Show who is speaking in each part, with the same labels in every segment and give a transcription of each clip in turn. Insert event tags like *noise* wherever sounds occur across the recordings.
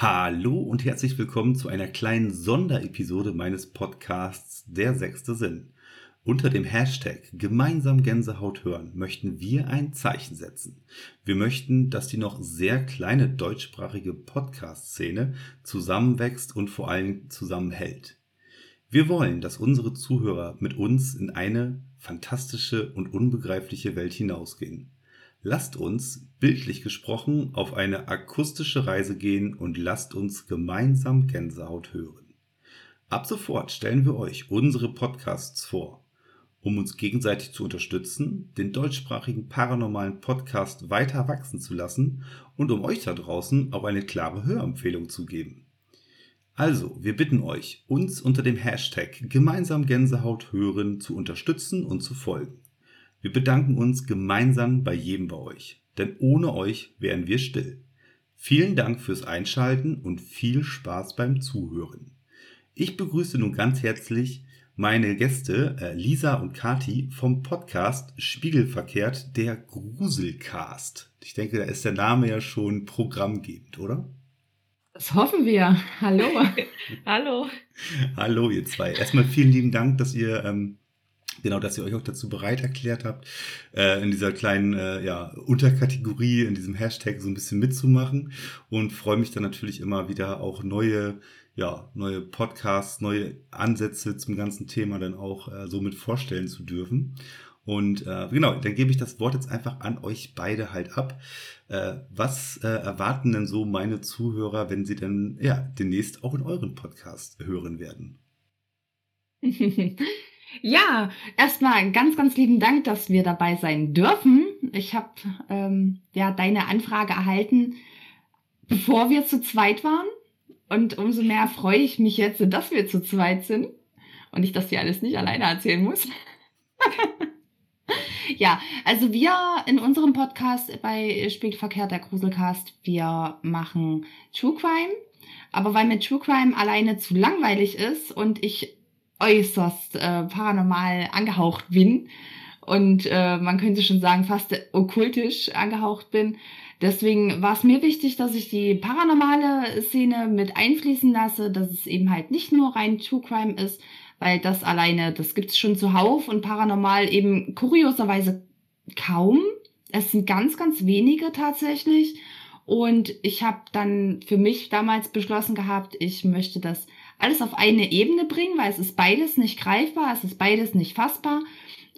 Speaker 1: Hallo und herzlich willkommen zu einer kleinen Sonderepisode meines Podcasts Der sechste Sinn. Unter dem Hashtag gemeinsam Gänsehaut hören möchten wir ein Zeichen setzen. Wir möchten, dass die noch sehr kleine deutschsprachige Podcast-Szene zusammenwächst und vor allem zusammenhält. Wir wollen, dass unsere Zuhörer mit uns in eine fantastische und unbegreifliche Welt hinausgehen. Lasst uns, bildlich gesprochen, auf eine akustische Reise gehen und lasst uns gemeinsam Gänsehaut hören. Ab sofort stellen wir euch unsere Podcasts vor. Um uns gegenseitig zu unterstützen, den deutschsprachigen paranormalen Podcast weiter wachsen zu lassen und um euch da draußen auch eine klare Hörempfehlung zu geben. Also, wir bitten euch, uns unter dem Hashtag gemeinsam Gänsehaut hören zu unterstützen und zu folgen. Wir bedanken uns gemeinsam bei jedem bei euch, denn ohne euch wären wir still. Vielen Dank fürs Einschalten und viel Spaß beim Zuhören. Ich begrüße nun ganz herzlich meine Gäste äh, Lisa und Kati vom Podcast Spiegelverkehrt, der Gruselcast. Ich denke, da ist der Name ja schon programmgebend, oder?
Speaker 2: Das hoffen wir. Hallo. *laughs*
Speaker 3: Hallo.
Speaker 1: Hallo, ihr zwei. Erstmal vielen lieben Dank, dass ihr ähm, Genau, dass ihr euch auch dazu bereit erklärt habt, äh, in dieser kleinen äh, ja, Unterkategorie, in diesem Hashtag so ein bisschen mitzumachen. Und freue mich dann natürlich immer wieder auch neue, ja, neue Podcasts, neue Ansätze zum ganzen Thema dann auch äh, so mit vorstellen zu dürfen. Und äh, genau, dann gebe ich das Wort jetzt einfach an euch beide halt ab. Äh, was äh, erwarten denn so meine Zuhörer, wenn sie dann ja demnächst auch in euren Podcast hören werden? *laughs*
Speaker 2: Ja, erstmal ganz, ganz lieben Dank, dass wir dabei sein dürfen. Ich habe ähm, ja deine Anfrage erhalten, bevor wir zu zweit waren. Und umso mehr freue ich mich jetzt, dass wir zu zweit sind und ich das hier alles nicht alleine erzählen muss. *laughs* ja, also wir in unserem Podcast bei Spielverkehr der Gruselcast, wir machen True Crime. Aber weil mir True Crime alleine zu langweilig ist und ich äußerst äh, paranormal angehaucht bin und äh, man könnte schon sagen fast okkultisch angehaucht bin. Deswegen war es mir wichtig, dass ich die paranormale Szene mit einfließen lasse, dass es eben halt nicht nur rein True Crime ist, weil das alleine, das gibt's schon zuhauf und paranormal eben kurioserweise kaum. Es sind ganz, ganz wenige tatsächlich. Und ich habe dann für mich damals beschlossen gehabt, ich möchte das alles auf eine Ebene bringen, weil es ist beides nicht greifbar, es ist beides nicht fassbar.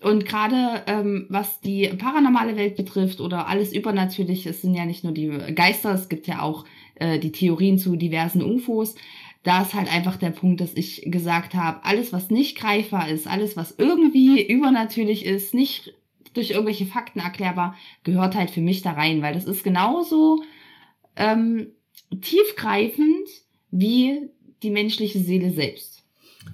Speaker 2: Und gerade ähm, was die paranormale Welt betrifft oder alles Übernatürliche, es sind ja nicht nur die Geister, es gibt ja auch äh, die Theorien zu diversen UFOs. Da ist halt einfach der Punkt, dass ich gesagt habe, alles, was nicht greifbar ist, alles, was irgendwie übernatürlich ist, nicht durch irgendwelche Fakten erklärbar, gehört halt für mich da rein, weil das ist genauso ähm, tiefgreifend wie die menschliche Seele selbst.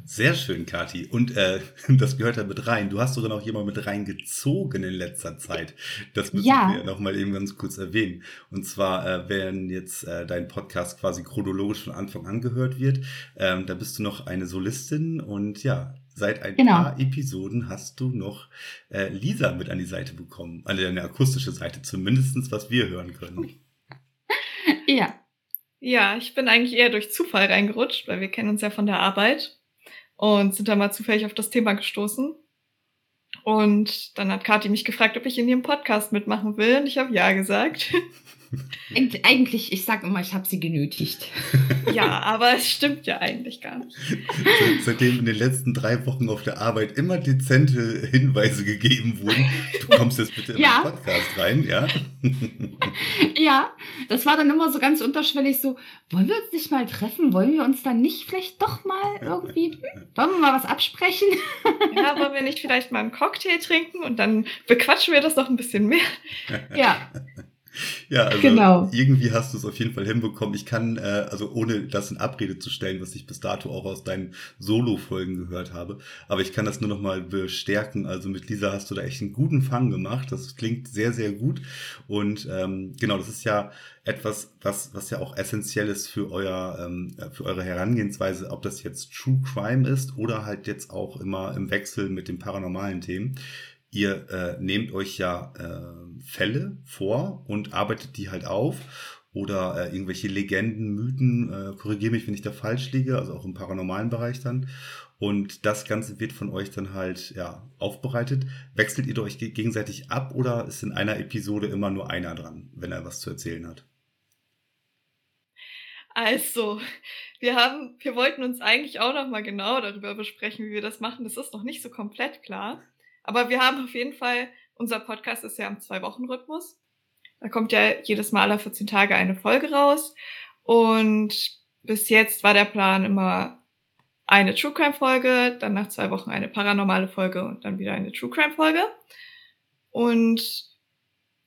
Speaker 1: Sehr schön, Kati. Und äh, *laughs* das gehört da mit rein. Du hast sogar noch jemand mit reingezogen in letzter Zeit. Das müssen ja. wir noch mal eben ganz kurz erwähnen. Und zwar, äh, wenn jetzt äh, dein Podcast quasi chronologisch von Anfang an gehört wird, ähm, da bist du noch eine Solistin und ja, seit ein genau. paar Episoden hast du noch äh, Lisa mit an die Seite bekommen. Also eine akustische Seite, zumindestens was wir hören können. *laughs*
Speaker 3: ja. Ja, ich bin eigentlich eher durch Zufall reingerutscht, weil wir kennen uns ja von der Arbeit und sind da mal zufällig auf das Thema gestoßen. Und dann hat Kathi mich gefragt, ob ich in ihrem Podcast mitmachen will und ich habe ja gesagt. *laughs*
Speaker 2: Eig eigentlich, ich sag immer, ich habe sie genötigt. *laughs*
Speaker 3: ja, aber es stimmt ja eigentlich gar nicht.
Speaker 1: Seitdem in den letzten drei Wochen auf der Arbeit immer dezente Hinweise gegeben wurden, du kommst jetzt bitte in ja. den Podcast rein, ja? *laughs*
Speaker 2: ja, das war dann immer so ganz unterschwellig so, wollen wir uns nicht mal treffen? Wollen wir uns dann nicht vielleicht doch mal irgendwie, hm, wollen wir mal was absprechen?
Speaker 3: ja, wollen wir nicht vielleicht mal einen Cocktail trinken und dann bequatschen wir das noch ein bisschen mehr?
Speaker 2: ja. *laughs*
Speaker 1: Ja, also genau. irgendwie hast du es auf jeden Fall hinbekommen. Ich kann, äh, also ohne das in Abrede zu stellen, was ich bis dato auch aus deinen Solo-Folgen gehört habe, aber ich kann das nur noch mal bestärken. Also mit Lisa hast du da echt einen guten Fang gemacht. Das klingt sehr, sehr gut. Und ähm, genau, das ist ja etwas, was, was ja auch essentiell ist für euer, ähm, für eure Herangehensweise, ob das jetzt True Crime ist oder halt jetzt auch immer im Wechsel mit den paranormalen Themen ihr äh, nehmt euch ja äh, Fälle vor und arbeitet die halt auf. oder äh, irgendwelche Legenden, Mythen, äh, korrigiere mich, wenn ich da falsch liege, also auch im paranormalen Bereich dann. Und das Ganze wird von euch dann halt ja aufbereitet. Wechselt ihr euch gegenseitig ab oder ist in einer Episode immer nur einer dran, wenn er was zu erzählen hat?
Speaker 3: Also, wir haben, wir wollten uns eigentlich auch noch mal genau darüber besprechen, wie wir das machen. Das ist noch nicht so komplett klar. Aber wir haben auf jeden Fall, unser Podcast ist ja im Zwei-Wochen-Rhythmus. Da kommt ja jedes Mal alle 14 Tage eine Folge raus. Und bis jetzt war der Plan immer eine True Crime Folge, dann nach zwei Wochen eine paranormale Folge und dann wieder eine True Crime Folge. Und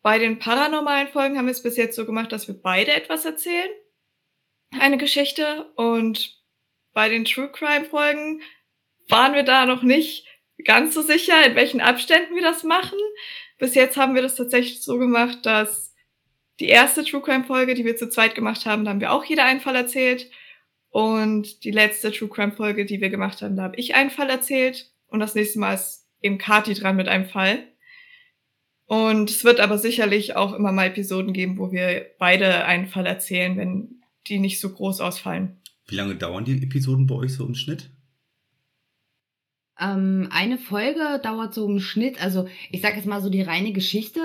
Speaker 3: bei den paranormalen Folgen haben wir es bis jetzt so gemacht, dass wir beide etwas erzählen eine Geschichte und bei den True Crime Folgen waren wir da noch nicht ganz so sicher, in welchen Abständen wir das machen. Bis jetzt haben wir das tatsächlich so gemacht, dass die erste True Crime Folge, die wir zu zweit gemacht haben, da haben wir auch jeder einen Fall erzählt. Und die letzte True Crime Folge, die wir gemacht haben, da habe ich einen Fall erzählt. Und das nächste Mal ist eben Kati dran mit einem Fall. Und es wird aber sicherlich auch immer mal Episoden geben, wo wir beide einen Fall erzählen, wenn die nicht so groß ausfallen.
Speaker 1: Wie lange dauern die Episoden bei euch so im Schnitt?
Speaker 2: Ähm, eine Folge dauert so im Schnitt, also ich sage jetzt mal so die reine Geschichte,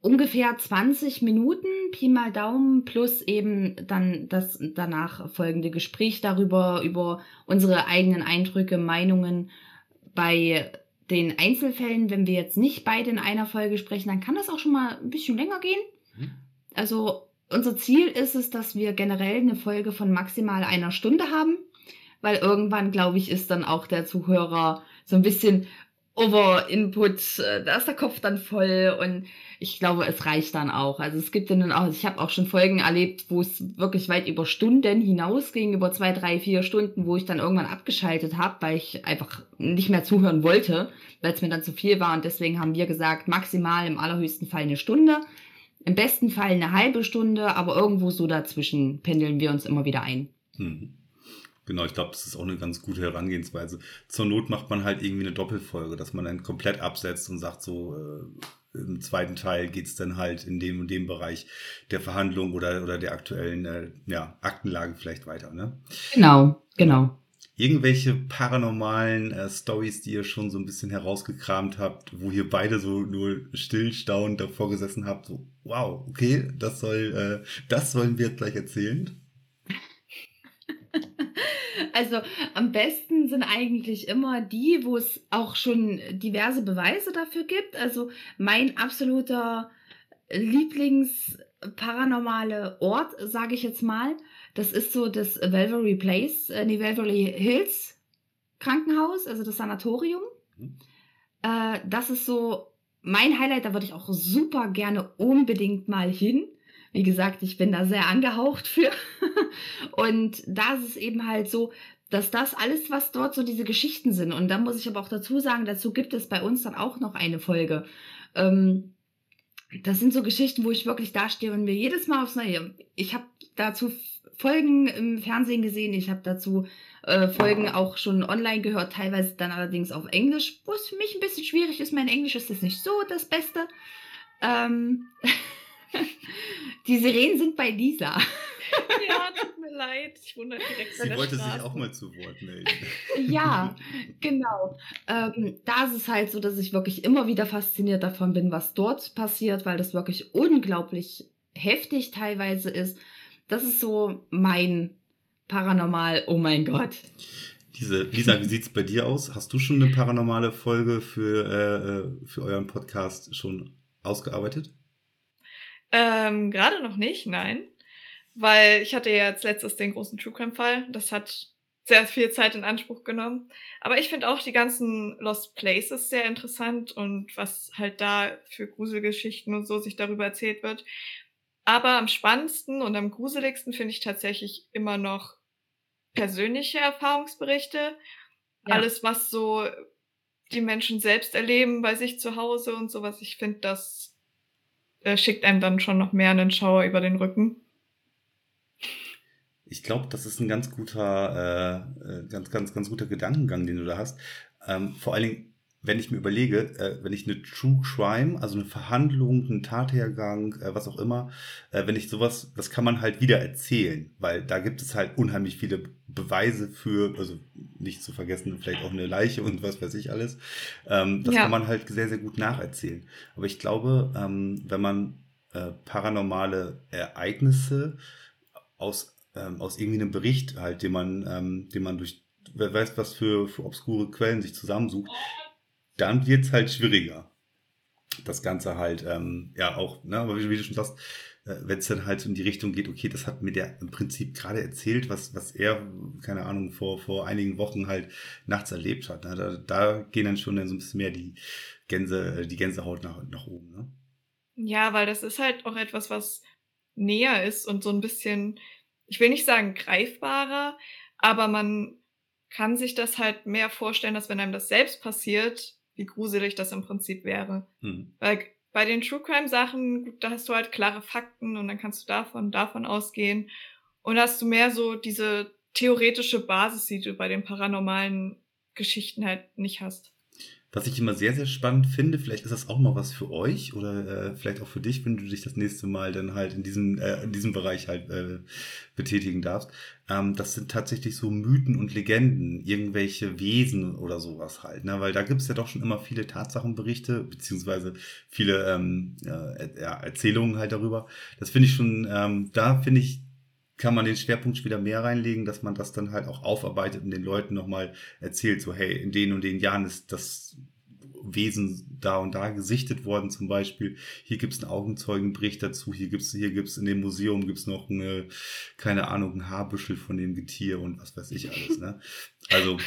Speaker 2: ungefähr 20 Minuten, Pi mal Daumen, plus eben dann das danach folgende Gespräch darüber, über unsere eigenen Eindrücke, Meinungen. Bei den Einzelfällen, wenn wir jetzt nicht beide in einer Folge sprechen, dann kann das auch schon mal ein bisschen länger gehen. Mhm. Also unser Ziel ist es, dass wir generell eine Folge von maximal einer Stunde haben, weil irgendwann, glaube ich, ist dann auch der Zuhörer so ein bisschen Over-Input, äh, da ist der Kopf dann voll und ich glaube, es reicht dann auch. Also es gibt dann auch, ich habe auch schon Folgen erlebt, wo es wirklich weit über Stunden hinausging, über zwei, drei, vier Stunden, wo ich dann irgendwann abgeschaltet habe, weil ich einfach nicht mehr zuhören wollte, weil es mir dann zu viel war und deswegen haben wir gesagt, maximal im allerhöchsten Fall eine Stunde. Im besten Fall eine halbe Stunde, aber irgendwo so dazwischen pendeln wir uns immer wieder ein.
Speaker 1: Hm. Genau, ich glaube, das ist auch eine ganz gute Herangehensweise. Zur Not macht man halt irgendwie eine Doppelfolge, dass man dann komplett absetzt und sagt so, äh, im zweiten Teil geht es dann halt in dem und dem Bereich der Verhandlung oder, oder der aktuellen äh, ja, Aktenlage vielleicht weiter. Ne?
Speaker 2: Genau, genau
Speaker 1: irgendwelche paranormalen äh, Stories, die ihr schon so ein bisschen herausgekramt habt, wo ihr beide so nur stillstaunend davor gesessen habt, so, wow, okay, das soll, äh, das sollen wir jetzt gleich erzählen?
Speaker 2: Also am besten sind eigentlich immer die, wo es auch schon diverse Beweise dafür gibt. Also mein absoluter Lieblings-paranormale Ort, sage ich jetzt mal, das ist so das Valverde Place, äh, die Valverde Hills Krankenhaus, also das Sanatorium. Mhm. Äh, das ist so mein Highlight, da würde ich auch super gerne unbedingt mal hin. Wie gesagt, ich bin da sehr angehaucht für. *laughs* und da ist es eben halt so, dass das alles, was dort so diese Geschichten sind, und da muss ich aber auch dazu sagen, dazu gibt es bei uns dann auch noch eine Folge. Ähm, das sind so Geschichten, wo ich wirklich dastehe und mir jedes Mal aufs Neue. Ich habe dazu Folgen im Fernsehen gesehen, ich habe dazu äh, Folgen auch schon online gehört, teilweise dann allerdings auf Englisch, wo es für mich ein bisschen schwierig ist. Mein Englisch ist jetzt nicht so das Beste. Ähm *laughs* *laughs* die Sirenen sind bei Lisa. *laughs*
Speaker 3: ja, tut mir leid. Ich wundere direkt
Speaker 1: Sie wollte Straße. sich auch mal zu Wort melden. *laughs*
Speaker 2: ja, genau. Ähm, da ist es halt so, dass ich wirklich immer wieder fasziniert davon bin, was dort passiert, weil das wirklich unglaublich heftig teilweise ist. Das ist so mein Paranormal, oh mein Gott.
Speaker 1: Diese, Lisa, wie sieht es bei dir aus? Hast du schon eine paranormale Folge für, äh, äh, für euren Podcast schon ausgearbeitet?
Speaker 3: Ähm, Gerade noch nicht, nein. Weil ich hatte ja jetzt letztes den großen True Crime-Fall. Das hat sehr viel Zeit in Anspruch genommen. Aber ich finde auch die ganzen Lost Places sehr interessant und was halt da für Gruselgeschichten und so sich darüber erzählt wird. Aber am spannendsten und am gruseligsten finde ich tatsächlich immer noch persönliche Erfahrungsberichte. Ja. Alles, was so die Menschen selbst erleben bei sich zu Hause und sowas. Ich finde, das äh, schickt einem dann schon noch mehr einen Schauer über den Rücken.
Speaker 1: Ich glaube, das ist ein ganz guter, äh, äh, ganz, ganz, ganz guter Gedankengang, den du da hast. Ähm, vor allen Dingen, wenn ich mir überlege, äh, wenn ich eine True Crime, also eine Verhandlung, einen Tathergang, äh, was auch immer, äh, wenn ich sowas, das kann man halt wieder erzählen, weil da gibt es halt unheimlich viele Beweise für, also nicht zu vergessen, vielleicht auch eine Leiche und was weiß ich alles. Ähm, das ja. kann man halt sehr, sehr gut nacherzählen. Aber ich glaube, ähm, wenn man äh, paranormale Ereignisse aus, ähm, aus irgendwie einem Bericht halt, den man, ähm, den man durch wer weiß, was für, für obskure Quellen sich zusammensucht, dann wird es halt schwieriger. Das Ganze halt, ähm, ja, auch, ne, aber wie, wie du schon sagst, äh, wenn es dann halt in die Richtung geht, okay, das hat mir der im Prinzip gerade erzählt, was, was er, keine Ahnung, vor, vor einigen Wochen halt nachts erlebt hat. Ne? Da, da gehen dann schon dann so ein bisschen mehr die Gänse, äh, die Gänsehaut nach, nach oben, ne?
Speaker 3: Ja, weil das ist halt auch etwas, was näher ist und so ein bisschen, ich will nicht sagen greifbarer, aber man kann sich das halt mehr vorstellen, dass wenn einem das selbst passiert, wie gruselig das im Prinzip wäre. Mhm. Weil bei den True Crime Sachen, da hast du halt klare Fakten und dann kannst du davon, davon ausgehen. Und hast du mehr so diese theoretische Basis, die du bei den paranormalen Geschichten halt nicht hast.
Speaker 1: Was ich immer sehr, sehr spannend finde, vielleicht ist das auch mal was für euch oder äh, vielleicht auch für dich, wenn du dich das nächste Mal dann halt in diesem, äh, in diesem Bereich halt äh, betätigen darfst. Ähm, das sind tatsächlich so Mythen und Legenden, irgendwelche Wesen oder sowas halt. Ne? Weil da gibt's ja doch schon immer viele Tatsachenberichte, beziehungsweise viele ähm, äh, Erzählungen halt darüber. Das finde ich schon, ähm, da finde ich, kann man den Schwerpunkt wieder mehr reinlegen, dass man das dann halt auch aufarbeitet und den Leuten nochmal erzählt, so hey, in den und den Jahren ist das Wesen da und da gesichtet worden zum Beispiel. Hier gibt's einen Augenzeugenbericht dazu, hier gibt's hier gibt's in dem Museum gibt's noch eine, keine Ahnung, ein Haarbüschel von dem Getier und was weiß ich alles. Ne? Also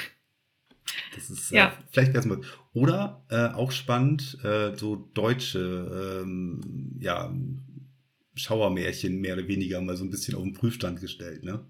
Speaker 1: das ist äh, ja. äh, vielleicht erstmal. Oder äh, auch spannend, äh, so deutsche ähm, ja, Schauermärchen mehr oder weniger mal so ein bisschen auf den Prüfstand gestellt, ne?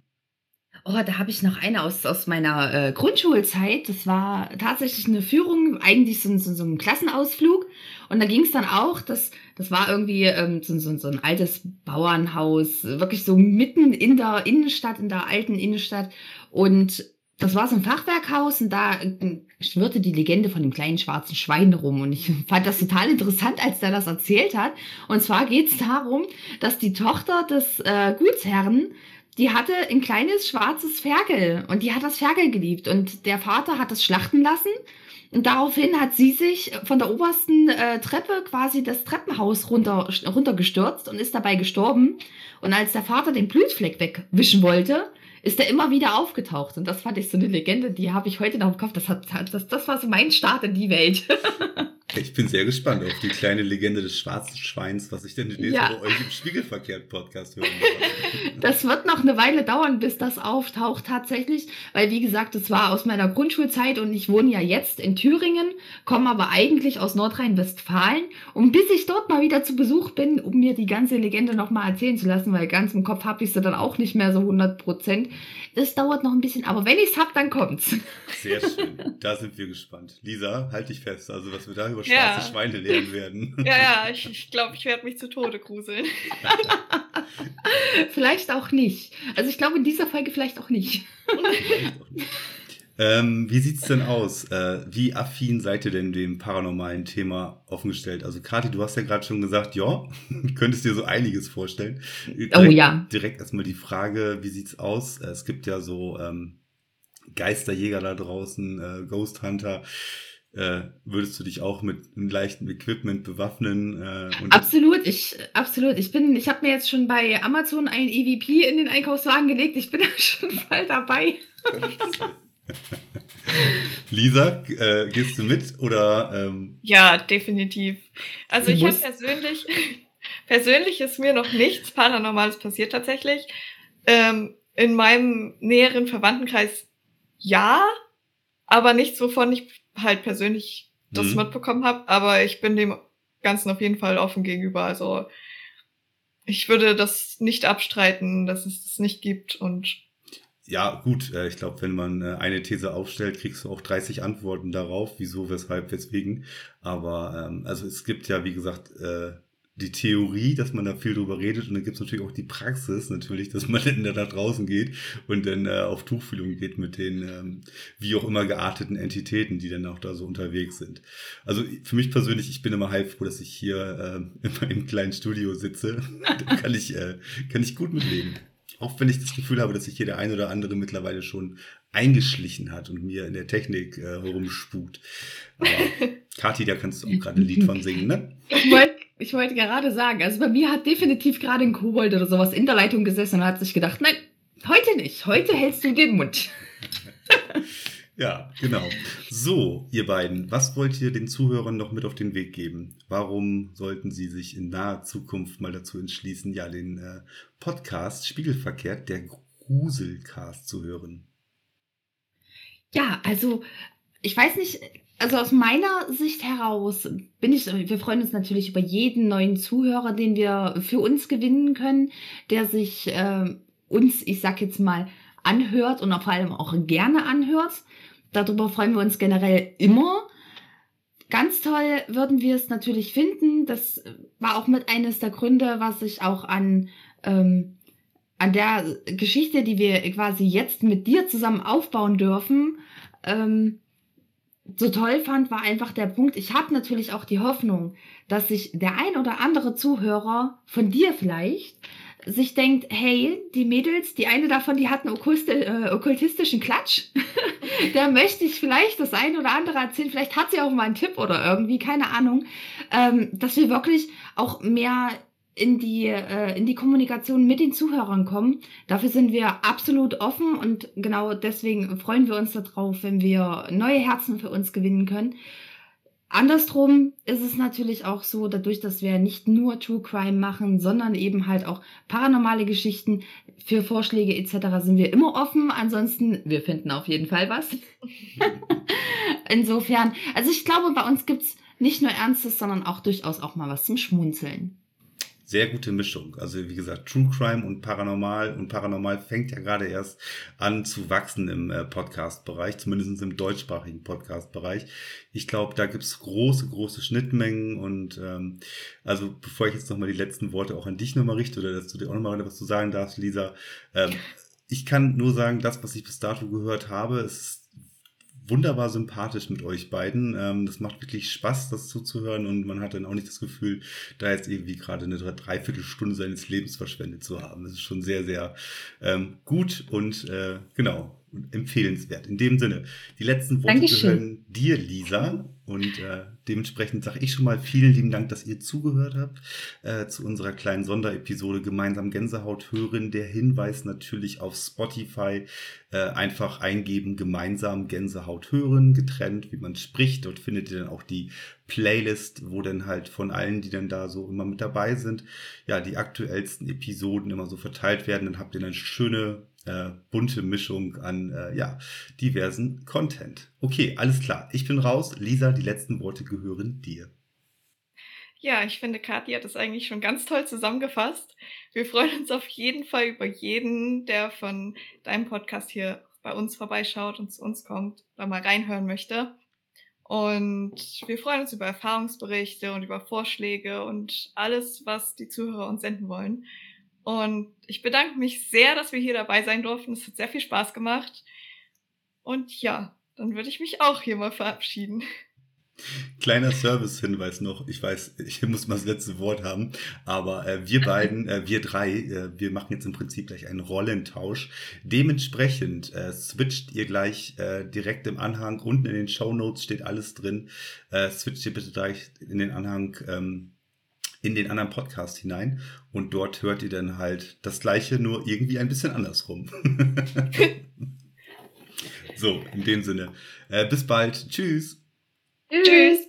Speaker 2: Oh, da habe ich noch eine aus, aus meiner äh, Grundschulzeit. Das war tatsächlich eine Führung, eigentlich so, so, so ein Klassenausflug. Und da ging es dann auch, das, das war irgendwie ähm, so, so, so ein altes Bauernhaus, wirklich so mitten in der Innenstadt, in der alten Innenstadt. Und das war so ein Fachwerkhaus und da äh, schwirrte die Legende von dem kleinen schwarzen Schwein rum. Und ich *laughs* fand das total interessant, als der das erzählt hat. Und zwar geht es darum, dass die Tochter des äh, Gutsherren, die hatte ein kleines schwarzes Ferkel und die hat das Ferkel geliebt. Und der Vater hat das schlachten lassen. Und daraufhin hat sie sich von der obersten äh, Treppe quasi das Treppenhaus runter, runtergestürzt und ist dabei gestorben. Und als der Vater den Blutfleck wegwischen wollte, ist er immer wieder aufgetaucht. Und das fand ich so eine Legende, die habe ich heute noch im Kopf. Das, hat, das, das war so mein Start in die Welt. *laughs*
Speaker 1: Ich bin sehr gespannt auf die kleine Legende des schwarzen Schweins, was ich denn demnächst ja. bei euch im Spiegelverkehrt-Podcast hören werde. *laughs*
Speaker 2: Das wird noch eine Weile dauern, bis das auftaucht tatsächlich, weil wie gesagt, das war aus meiner Grundschulzeit und ich wohne ja jetzt in Thüringen, komme aber eigentlich aus Nordrhein-Westfalen und bis ich dort mal wieder zu Besuch bin, um mir die ganze Legende nochmal erzählen zu lassen, weil ganz im Kopf habe ich sie dann auch nicht mehr so 100 Prozent. Das dauert noch ein bisschen, aber wenn ich es habe, dann kommt's.
Speaker 1: Sehr schön, *laughs* da sind wir gespannt. Lisa, halt dich fest, also was wir da über schwarze ja. Schweine lernen werden. *laughs*
Speaker 3: Ja, ja, ich glaube, ich, glaub, ich werde mich zu Tode gruseln. *laughs*
Speaker 2: vielleicht auch nicht. Also ich glaube in dieser Folge vielleicht auch nicht.
Speaker 1: Ähm, wie sieht's denn aus? Äh, wie affin seid ihr denn dem paranormalen Thema offengestellt? Also Kathi, du hast ja gerade schon gesagt, ja, *laughs* könntest dir so einiges vorstellen. Direkt,
Speaker 2: oh ja.
Speaker 1: Direkt erstmal die Frage, wie sieht's aus? Es gibt ja so ähm, Geisterjäger da draußen, äh, Ghost Hunter. Äh, würdest du dich auch mit einem leichten Equipment bewaffnen? Äh,
Speaker 2: absolut, ich absolut. Ich bin, ich habe mir jetzt schon bei Amazon ein EVP in den Einkaufswagen gelegt. Ich bin da *laughs* schon voll dabei. *laughs*
Speaker 1: Lisa, äh, gehst du mit oder? Ähm?
Speaker 3: Ja, definitiv. Also ich habe persönlich, *laughs* persönlich ist mir noch nichts Paranormales passiert tatsächlich. Ähm, in meinem näheren Verwandtenkreis ja, aber nichts, wovon ich halt persönlich das mhm. mitbekommen habe. Aber ich bin dem Ganzen auf jeden Fall offen gegenüber. Also ich würde das nicht abstreiten, dass es das nicht gibt und
Speaker 1: ja, gut, äh, ich glaube, wenn man äh, eine These aufstellt, kriegst du auch 30 Antworten darauf, wieso, weshalb, weswegen. Aber ähm, also es gibt ja, wie gesagt, äh, die Theorie, dass man da viel drüber redet und dann gibt es natürlich auch die Praxis natürlich, dass man *laughs* dann da draußen geht und dann äh, auf Tuchfühlung geht mit den ähm, wie auch immer gearteten Entitäten, die dann auch da so unterwegs sind. Also für mich persönlich, ich bin immer heilfroh, dass ich hier *laughs* äh, immer im kleinen Studio sitze. *laughs* da kann ich, äh, kann ich gut mitleben. Auch wenn ich das Gefühl habe, dass sich hier der ein oder andere mittlerweile schon eingeschlichen hat und mir in der Technik äh, herumspukt. Aber *laughs* Kathi, da kannst du auch gerade ein Lied von singen, ne?
Speaker 2: Ich wollte ich wollte gerade sagen, also bei mir hat definitiv gerade ein Kobold oder sowas in der Leitung gesessen und hat sich gedacht, nein, heute nicht, heute hältst du den Mund. *laughs*
Speaker 1: ja, genau. So, ihr beiden, was wollt ihr den Zuhörern noch mit auf den Weg geben? Warum sollten sie sich in naher Zukunft mal dazu entschließen, ja, den äh, Podcast Spiegelverkehrt, der Gruselcast zu hören?
Speaker 2: Ja, also ich weiß nicht, also aus meiner Sicht heraus bin ich, wir freuen uns natürlich über jeden neuen Zuhörer, den wir für uns gewinnen können, der sich äh, uns, ich sag jetzt mal, anhört und vor allem auch gerne anhört. Darüber freuen wir uns generell immer. Ganz toll würden wir es natürlich finden. Das war auch mit eines der Gründe, was ich auch an, ähm, an der Geschichte, die wir quasi jetzt mit dir zusammen aufbauen dürfen, ähm, so toll fand, war einfach der Punkt, ich habe natürlich auch die Hoffnung, dass sich der ein oder andere Zuhörer von dir vielleicht sich denkt, hey, die Mädels, die eine davon, die hat einen okkulte, äh, okkultistischen Klatsch. *laughs* da möchte ich vielleicht das ein oder andere erzählen. Vielleicht hat sie auch mal einen Tipp oder irgendwie, keine Ahnung. Ähm, dass wir wirklich auch mehr in die, äh, in die Kommunikation mit den Zuhörern kommen. Dafür sind wir absolut offen und genau deswegen freuen wir uns darauf, wenn wir neue Herzen für uns gewinnen können. Andersrum ist es natürlich auch so, dadurch, dass wir nicht nur True Crime machen, sondern eben halt auch paranormale Geschichten für Vorschläge etc. sind wir immer offen. Ansonsten, wir finden auf jeden Fall was. *laughs* Insofern, also ich glaube, bei uns gibt's nicht nur Ernstes, sondern auch durchaus auch mal was zum Schmunzeln
Speaker 1: sehr gute Mischung. Also wie gesagt, True Crime und Paranormal und Paranormal fängt ja gerade erst an zu wachsen im äh, Podcast-Bereich, zumindest im deutschsprachigen Podcast-Bereich. Ich glaube, da gibt's große, große Schnittmengen und ähm, also bevor ich jetzt nochmal die letzten Worte auch an dich nochmal richte oder dass du dir auch nochmal was zu sagen darfst, Lisa, ähm, ich kann nur sagen, das, was ich bis dato gehört habe, ist wunderbar sympathisch mit euch beiden. Ähm, das macht wirklich Spaß, das zuzuhören und man hat dann auch nicht das Gefühl, da jetzt irgendwie gerade eine Dreiviertelstunde seines Lebens verschwendet zu haben. Das ist schon sehr, sehr ähm, gut und äh, genau empfehlenswert. In dem Sinne, die letzten Worte gehören dir, Lisa. Und äh, dementsprechend sage ich schon mal vielen lieben Dank, dass ihr zugehört habt äh, zu unserer kleinen Sonderepisode Gemeinsam Gänsehaut hören. Der Hinweis natürlich auf Spotify. Äh, einfach eingeben, gemeinsam Gänsehaut hören, getrennt, wie man spricht. Dort findet ihr dann auch die Playlist, wo dann halt von allen, die dann da so immer mit dabei sind, ja, die aktuellsten Episoden immer so verteilt werden. Dann habt ihr eine schöne äh, bunte Mischung an äh, ja, diversen Content. Okay, alles klar. Ich bin raus. Lisa, die letzten Worte gehören dir.
Speaker 3: Ja, ich finde, Kathi hat es eigentlich schon ganz toll zusammengefasst. Wir freuen uns auf jeden Fall über jeden, der von deinem Podcast hier bei uns vorbeischaut und zu uns kommt oder mal reinhören möchte. Und wir freuen uns über Erfahrungsberichte und über Vorschläge und alles, was die Zuhörer uns senden wollen. Und ich bedanke mich sehr, dass wir hier dabei sein durften. Es hat sehr viel Spaß gemacht. Und ja, dann würde ich mich auch hier mal verabschieden.
Speaker 1: Kleiner Service-Hinweis noch. Ich weiß, ich muss mal das letzte Wort haben, aber äh, wir beiden, äh, wir drei, äh, wir machen jetzt im Prinzip gleich einen Rollentausch. Dementsprechend äh, switcht ihr gleich äh, direkt im Anhang. Unten in den Show Notes steht alles drin. Äh, switcht ihr bitte gleich in den Anhang. Ähm, in den anderen Podcast hinein und dort hört ihr dann halt das gleiche, nur irgendwie ein bisschen andersrum. *laughs* *laughs* so, in dem Sinne. Bis bald.
Speaker 3: Tschüss.